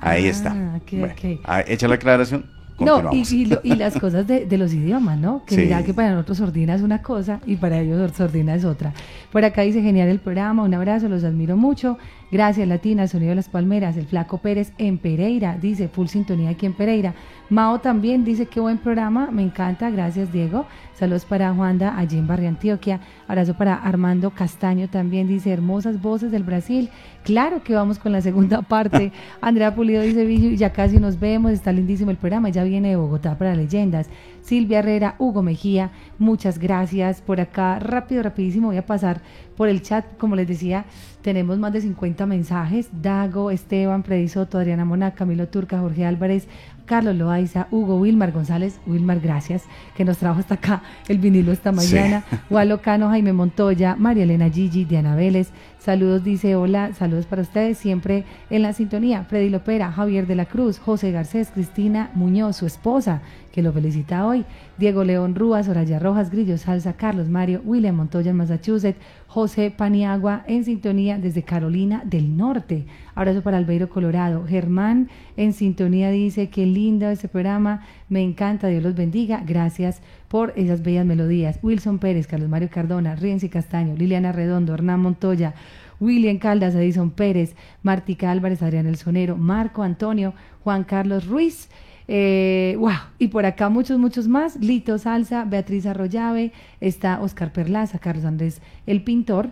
Ahí Ah, está. ok, Bueno, ok. ah, hecha la aclaración. No, y, y, lo- y las cosas de, de los idiomas, ¿no? Que Sí. mira que para nosotros sordina es una cosa y para ellos sordina es otra. Por acá dice genial el programa, un abrazo, los admiro mucho. Gracias Latina, sonido de las palmeras, el flaco Pérez en Pereira, dice full sintonía aquí en Pereira. Mao también dice qué buen programa, me encanta, gracias Diego. Saludos para Juanda allí en Barrio Antioquia. Abrazo para Armando Castaño también dice hermosas voces del Brasil. Claro que vamos con la segunda parte. Andrea Pulido dice ya casi nos vemos, está lindísimo el programa, ya viene de Bogotá para leyendas. Silvia Herrera, Hugo Mejía, muchas gracias por acá. Rápido, rapidísimo, voy a pasar por el chat. Como les decía, tenemos más de 50 mensajes. Dago, Esteban, Freddy Soto, Adriana Mona, Camilo Turca, Jorge Álvarez, Carlos Loaiza, Hugo Wilmar González, Wilmar, gracias, que nos trajo hasta acá el vinilo esta Sí. mañana. Walo Cano, Jaime Montoya, María Elena Gigi, Diana Vélez. Saludos, dice hola, saludos para ustedes, siempre en la sintonía. Freddy Lopera, Javier de la Cruz, José Garcés, Cristina Muñoz, su esposa, que lo felicita hoy. Diego León Rúa, Soraya Rojas, Grillo Salsa, Carlos Mario, William Montoya en Massachusetts, José Paniagua en sintonía desde Carolina del Norte. Abrazo para Albeiro Colorado. Germán en sintonía dice que lindo este programa, me encanta, Dios los bendiga. Gracias por esas bellas melodías. Wilson Pérez, Carlos Mario Cardona, Rienzi Castaño, Liliana Redondo, Hernán Montoya, William Caldas, Edison Pérez, Martica Álvarez, Adrián El Sonero, Marco Antonio, Juan Carlos Ruiz. Eh, wow, y por acá muchos, muchos más. Lito Salsa, Beatriz Arroyave, está Oscar Perlaza, Carlos Andrés el Pintor,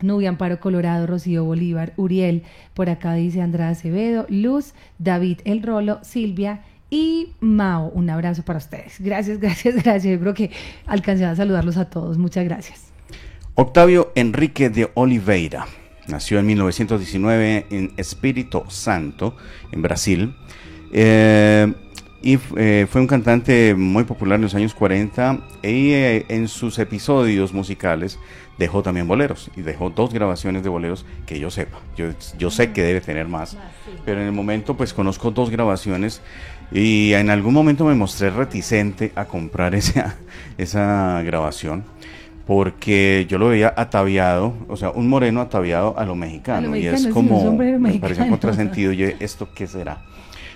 Nubia Amparo Colorado, Rocío Bolívar, Uriel, por acá dice Andrada Acevedo, Luz, David El Rolo, Silvia y Mao. Un abrazo para ustedes. Gracias, gracias, gracias. Yo creo que alcancé a saludarlos a todos. Muchas gracias. Octavio Enrique de Oliveira nació en 1919 en Espírito Santo, en Brasil. Eh, y eh, fue un cantante muy popular en los años 40 y eh, en sus episodios musicales dejó también boleros y dejó dos grabaciones de boleros que yo sepa. Yo, yo sé que debe tener más, pero en el momento pues conozco dos grabaciones y en algún momento me mostré reticente a comprar esa, esa grabación porque yo lo veía ataviado, o sea, un moreno ataviado a lo mexicano, A lo y es como, me pareció un contrasentido, yo, ¿esto qué será?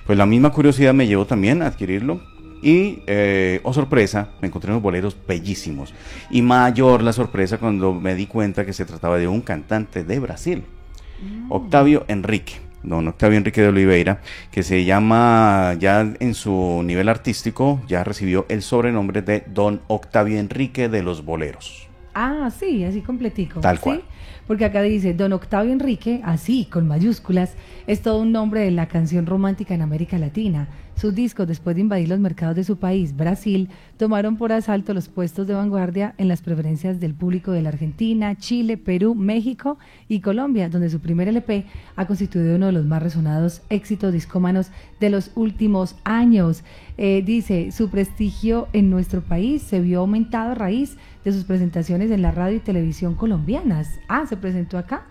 Pues la misma curiosidad me llevó también a adquirirlo. Y, eh, oh sorpresa, me encontré unos boleros bellísimos. Y mayor la sorpresa cuando me di cuenta que se trataba de un cantante de Brasil, Octavio Enrique. Don Octavio Enrique de Oliveira, que se llama ya en su nivel artístico, ya recibió el sobrenombre de Don Octavio Enrique de los Boleros. Ah, sí, así completico. Tal ¿sí? cual. Porque acá dice, Don Octavio Enrique, así, con mayúsculas, es todo un nombre de la canción romántica en América Latina. Sus discos, después de invadir los mercados de su país, Brasil, tomaron por asalto los puestos de vanguardia en las preferencias del público de la Argentina, Chile, Perú, México y Colombia, donde su primer LP ha constituido uno de los más resonados éxitos discómanos de los últimos años. Eh, dice, su prestigio en nuestro país se vio aumentado a raíz de sus presentaciones en la radio y televisión colombianas. Ah, se presentó acá.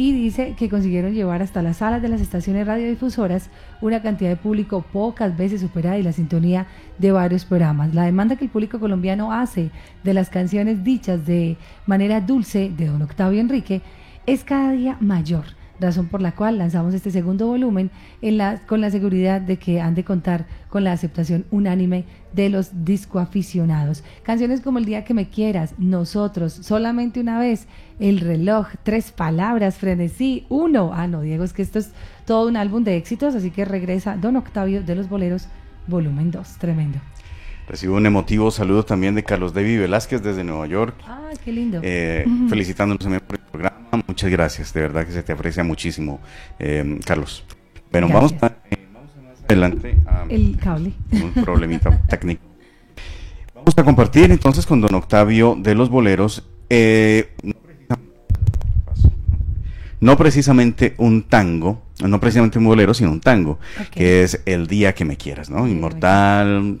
Y dice que consiguieron llevar hasta las salas de las estaciones radiodifusoras una cantidad de público pocas veces superada y la sintonía de varios programas. La demanda que el público colombiano hace de las canciones dichas de manera dulce de don Octavio Enrique es cada día mayor razón por la cual lanzamos este segundo volumen en la, con la seguridad de que han de contar con la aceptación unánime de los discoaficionados. Canciones como El día que me quieras, Nosotros, Solamente una vez, El reloj, Tres palabras, Frenesí, Uno. Ah, no, Diego, es que esto es todo un álbum de éxitos, así que regresa Don Octavio de los Boleros, volumen 2. Tremendo. Recibo un emotivo saludo también de Carlos David Velázquez desde Nueva York. Ah, qué lindo. Eh, felicitándonos también por el programa. Muchas gracias, de verdad que se te aprecia muchísimo, eh, Carlos. Bueno, vamos a, eh, vamos a más adelante a El cable. un problemita técnico. Vamos a compartir entonces con don Octavio de los Boleros, eh, no precisamente no precisamente un tango, no precisamente un bolero, sino un tango, que es El día que me quieras, ¿no? Inmortal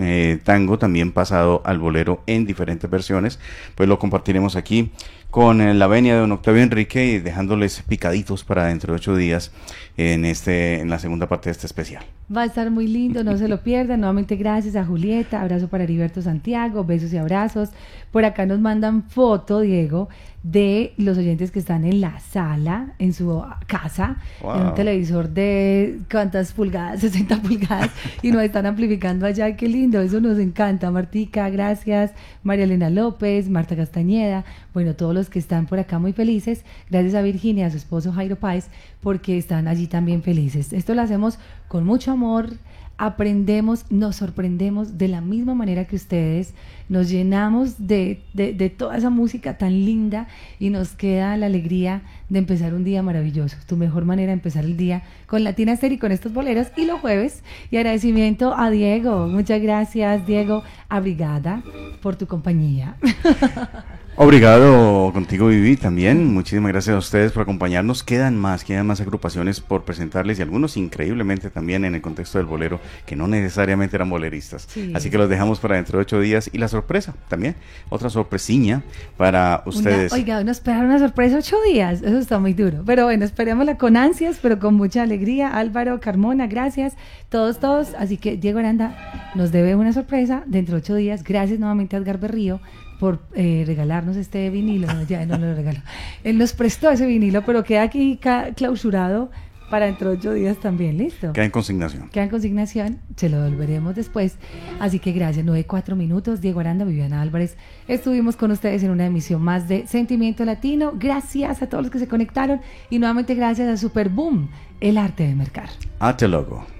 eh, tango, también pasado al bolero en diferentes versiones, pues lo compartiremos aquí con eh, la venia de don Octavio Enrique y dejándoles picaditos para dentro de ocho días en este en la segunda parte de este especial. Va a estar muy lindo, no se lo pierdan. Nuevamente gracias a Julieta, abrazo para Heriberto Santiago, besos y abrazos. Por acá nos mandan foto, Diego, de los oyentes que están en la sala, en su casa, un televisor de cuántas pulgadas, 60 pulgadas, y nos están amplificando allá. Qué lindo, eso nos encanta. Martica, gracias. María Elena López, Marta Castañeda, bueno, todos los que están por acá muy felices. Gracias a Virginia, a su esposo Jairo Páez, porque están allí también felices. Esto lo hacemos con mucho amor, aprendemos, nos sorprendemos de la misma manera que ustedes, nos llenamos de, de, toda esa música tan linda y nos queda la alegría de empezar un día maravilloso. Tu mejor manera de empezar el día con Latina Esther y con estos boleros y los jueves. Y agradecimiento a Diego. Muchas gracias, Diego. Abrigada por tu compañía. Obrigado contigo, Vivi, también. Muchísimas gracias a ustedes por acompañarnos. Quedan más, quedan más agrupaciones por presentarles y algunos increíblemente también en el contexto del bolero, que no necesariamente eran boleristas. Así que los dejamos para dentro de ocho días. Y la sorpresa también, otra sorpresiña para ustedes. oiga, nos esperaron una sorpresa ocho días. Eso está muy duro. Pero bueno, esperémosla con ansias, pero con mucha alegría. Álvaro Carmona, gracias. Todos, todos. Así que Diego Aranda nos debe una sorpresa dentro de ocho días. Gracias nuevamente a Edgar Berrío por eh, regalarnos este vinilo. ya no lo regaló. Él nos prestó ese vinilo, pero queda aquí clausurado para dentro de ocho días también, ¿listo? Queda en consignación. Queda en consignación, se lo devolveremos después. Así que gracias, nueve, cuatro minutos. Diego Aranda, Viviana Álvarez, estuvimos con ustedes en una emisión más de Sentimiento Latino. Gracias a todos los que se conectaron y nuevamente gracias a Super Boom, el arte de mercar. Ate logo.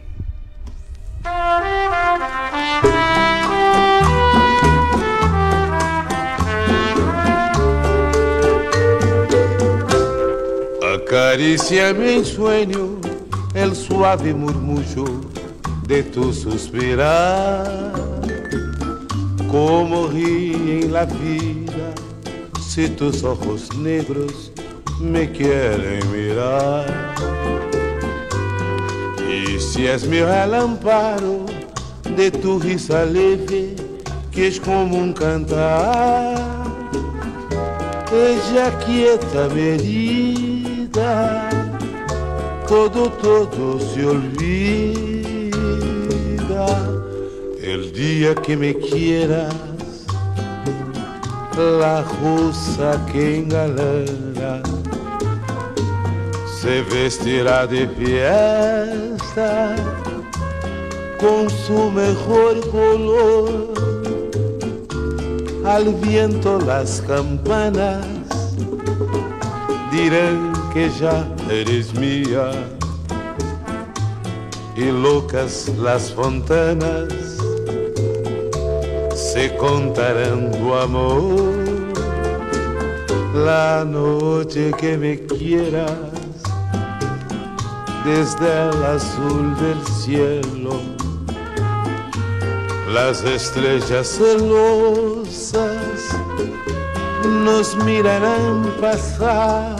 Acariciame en sueño el suave murmullo de tu suspirar. Como ríen la vida si tus ojos negros me quieren mirar. Y si es mi relámparo de tu risa leve, que es como un cantar, ella quieta me dice todo, todo se olvida. El día que me quieras, la rosa que engalana se vestirá de fiesta con su mejor color. Al viento las campanas dirán que ya eres mía y locas las fontanas se contarán tu amor la noche que me quieras desde el azul del cielo. Las estrellas celosas nos mirarán pasar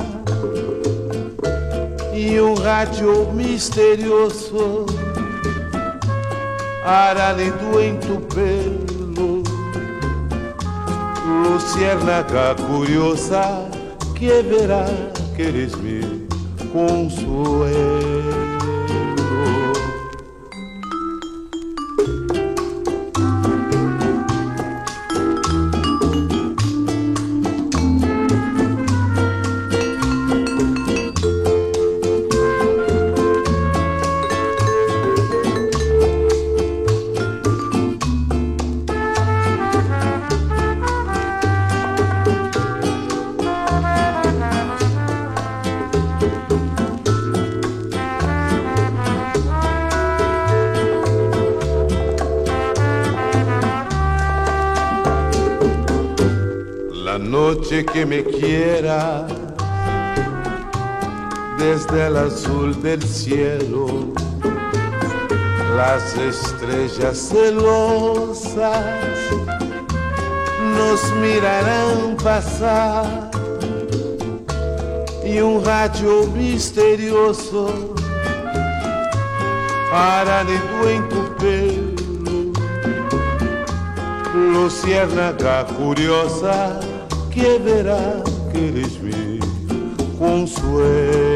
e um rádio misterioso arálido em tu pelo. Luciérnaga curiosa que verá que eres mi consuelo que me quiera desde el azul del cielo. Las estrellas celosas nos mirarán pasar e um rádio misterioso aránido em tu pelo Luciérnaga curiosa que verá que eres mi consuelo